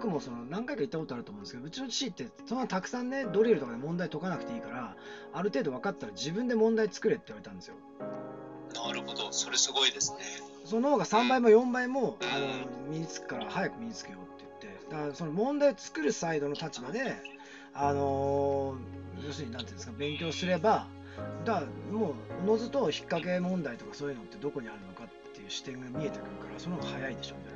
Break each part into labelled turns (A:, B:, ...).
A: 僕もその何回か行ったことあると思うんですけどうちの父ってそんなたくさんねドリルとかで問題解かなくていいからある程度分かったら自分で問題作れって言われたんですよ。
B: なるほど。それすごいですね。
A: その方が3倍も4倍もあの身につくから早く身につけようって言って。だからその問題を作るサイドの立場であのー要するに何ていうんですか勉強すればだからもうおのずと引っ掛け問題とかそういうのってどこにあるのかっていう視点が見えてくるからその方が早いでしょみ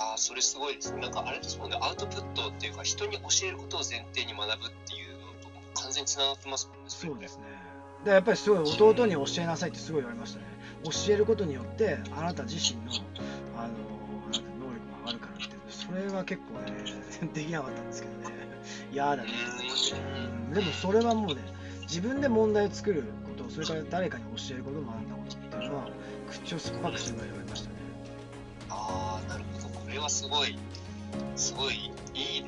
B: やーそれすごいですね。なんかあれですもんね。アウトプットっていうか人に教えることを前提に学ぶっていうのと完全につながってますもんね。
A: そうですね。でやっぱりすごい弟に教えなさいってすごい言われましたね。教えることによってあなた自身のあのなんて能力が上がるからってそれは結構ね できなかったんですけどね。嫌だね。うん。でもそれはもうね自分で問題を作ることそれから誰かに教えることを学んだことっていうのは口を酸っぱくするぐらい言われましたね
B: れはすごいすごいいい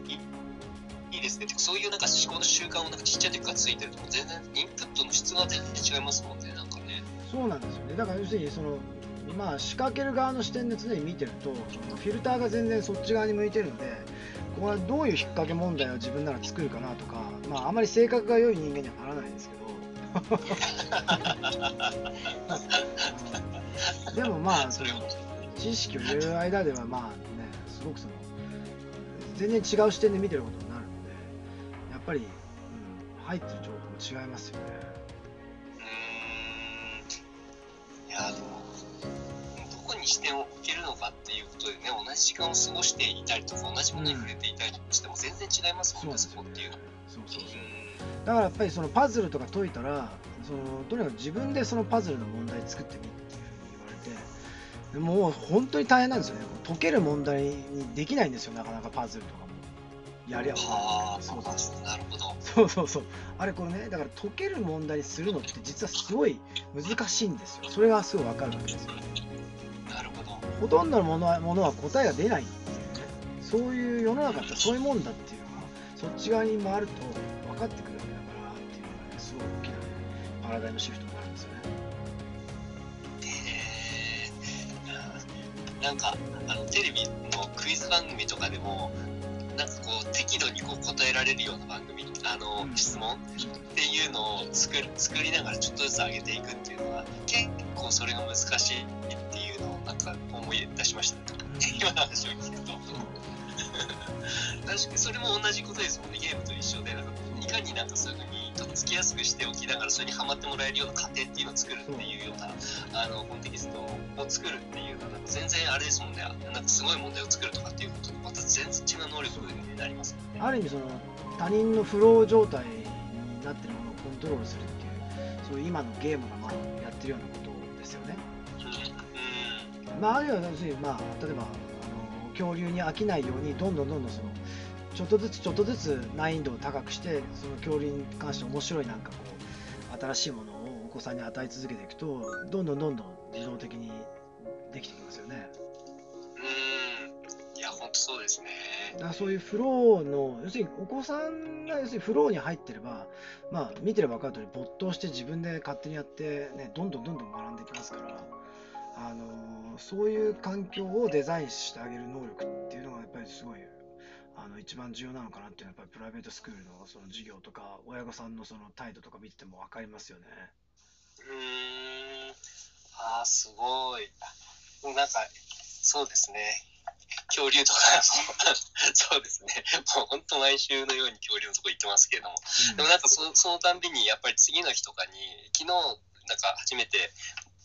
B: いいですね。そういうなんか思考の習慣をなんかちっちゃい時からついてると全然インプットの質が全然違いますもんねなんかね。
A: そうなんですよね。だから要するにそのまあ仕掛ける側の視点で常に見てるとフィルターが全然そっち側に向いてるのでこれはどういう引っ掛け問題を自分なら作るかなとかまああまり性格が良い人間にはならないですけど。でもまあ知識を言う間ではまあねすごくその全然違う視点で見てることになるのでやっぱり、うん、入ってる情報も違いますよね。
B: うーん。いやでもどこに視点を置けるのかっていうことでね同じ時間を過ごしていたりとか同じものに触れていたりとかしても全然違いますもんね、そこっていうの
A: そうそうそう
B: う。
A: だからやっぱりそのパズルとか解いたらそのとにかく自分でそのパズルの問題作ってみもう本当に大変なんですよね。解ける問題にできないんですよ。なかなかパズルとかも。やりゃそうそうそう。
B: なるほど。
A: そうそうそう。あれこれねだから解ける問題にするのって実はすごい難しいんですよ。それがすごい分かるわけですよ。
B: なるほど。
A: ほとんどのものはものは答えが出ないっていうね。そういう世の中ってそういうもんだっていうのがそっち側に回ると分かってくるわけだからっていうのがねすごい大きな、ね、パラダイムシフトにな
B: なんかあのテレビのクイズ番組とかでもなんかこう適度にこう答えられるような番組あの、
A: うん。
B: 質問っていうのを作る作りながらちょっとずつ上げていくっていうのは結構それが難しいっていうのをなんか思い出しました。今の話を聞くと。確かにそれも同じことですもんね。ゲームと一緒で。なんかいかになんかそういうふうにとっつきやすくしておきながらそれにハマってもらえるような過程っていうのを作るっていうようなあのコンテキストを作るっていうのはなんか全然あれですもんねなんかすごい問題を作るとかっていうこととまた全然違う能力になりますね。
A: ある意味その他人のフロー状態になってるものをコントロールするっていうそういう今のゲームがまあやってるようなことですよね。
B: うん。
A: まあ、あるいは要するに、まあ、例えばあの恐竜に飽きないようにどんどんどんどんそのちょっとずつちょっとずつ難易度を高くしてその恐竜に関して面白いなんかこう新しいものをお子さんに与え続けていくとどんどんどんどん自動的にできてきますよね。
B: うん。いや本当そうですね。
A: だからそういうフローの要するにお子さんが要するにフローに入ってればまあ見てれば分かる通り没頭して自分で勝手にやってねどんどんどんどん学んでいきますからあのそういう環境をデザインしてあげる能力っていうのがやっぱりすごいあの一番重要なのかなっていうのはやっぱりプライベートスクールのその授業とか親御さんのその態度とか見てても分かりますよね。
B: うーん。あーすごい。なんかそうですね。恐竜とかも そうですね。もう本当毎週のように恐竜のとこ行ってますけれども。でもなんかそそのたんびにやっぱり次の日とかに昨日なんか初めて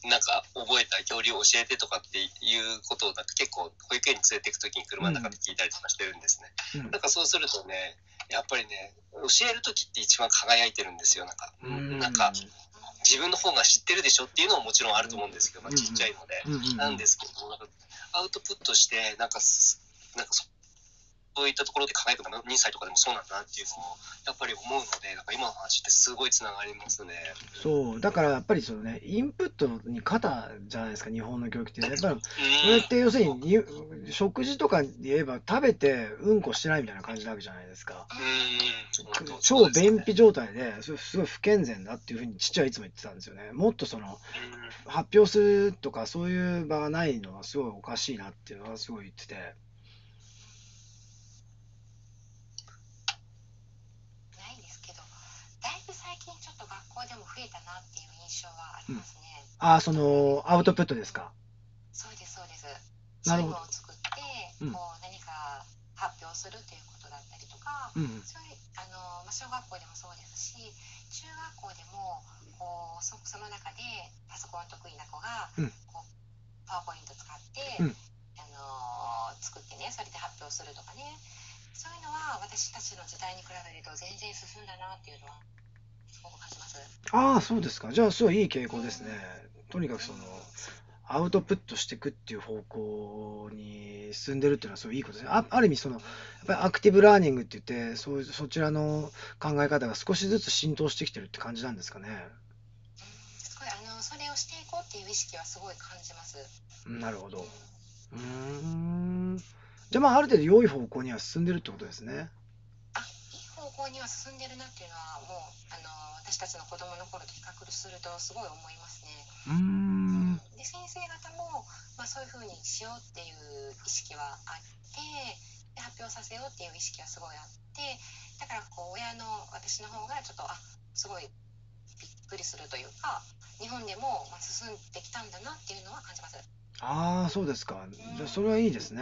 B: なんか覚えた恐竜を教えてとかっていうことをなんか結構保育園に連れていく時に車の中で聞いたりとかしてるんですね、
A: うん。
B: なんかそうするとねやっぱりね教える時って一番輝いてるんですよなんか、
A: うん。
B: なんか自分の方が知ってるでしょっていうのももちろんあると思うんですけど、まあ、
A: うん
B: ちっちゃいので、なんですけどなんかアウトプットしてなんかすなんかそそういったところで輝くのが2歳とかでもそうなんだなっていうのをやっぱり思うのでなんか今の話ってすごいつながりますね。
A: そうだからやっぱりそのねインプットに肩じゃないですか日本の教育ってやっぱり
B: うん
A: これって要するにに食事とかで言えば食べてうんこしてないみたいな感じなわけじゃないですか。超便秘状態で、それすごい不健全だっていうふうに父はいつも言ってたんですよね。もっとその発表するとかそういう場がないのはすごいおかしいなっていうのはすごい言ってて。
C: ますね。
A: ああ、その、アウトプットですか？
C: そうです、そうです。
A: なるほど
C: 作って、
A: うん
C: こう何か発表するということだったりとか、
A: うん。
C: そういうあの、まあ、小学校でもそうですし、中学校でもこうそその中でパソコン得意な子が、
A: うん
C: こうパワーポイント使って、
A: うん
C: あの作ってね、それで発表するとかね、そういうのは私たちの時代に比べると全然進んだなっていうのはすごく感じます。
A: ああ、そうですか。じゃあ、すごいいい傾向ですね。とにかくその、アウトプットしていくっていう方向に進んでるっていうのはすごいいいことですね。あある意味、その、やっぱりアクティブラーニングって言って、そうそちらの考え方が少しずつ浸透してきてるって感じなんですかね。
C: うんすごいあのそれをしていこうっていう意識はすごい感じます。
A: うんなるほど。
C: うん。
A: じゃあ、まあ、ある程度良い方向には進んでるってことですね。
C: 方向には進んでるなっていうのはもうあの私たちの子供の頃と比較するとすごい思いますね。
A: うーん。
C: で先生方も、まあ、そういうふうにしようっていう意識はあってで発表させようっていう意識はすごいあってだからこう親の私の方がちょっとあすごいびっくりするというか日本でもまあ進んできたんだなっていうのは感じます。
A: ああ、そうですか。じゃあ、それはいいですね。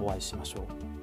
A: お会いしましょう。